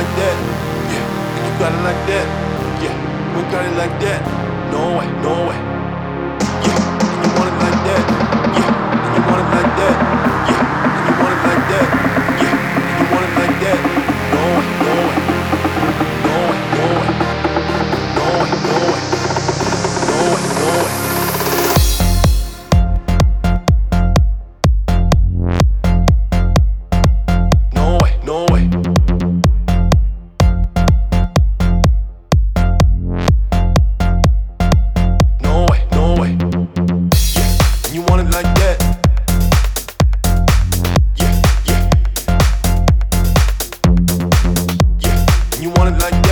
like that. Yeah, and you got it like that. Yeah, we got it like that. No way, no You want it like that?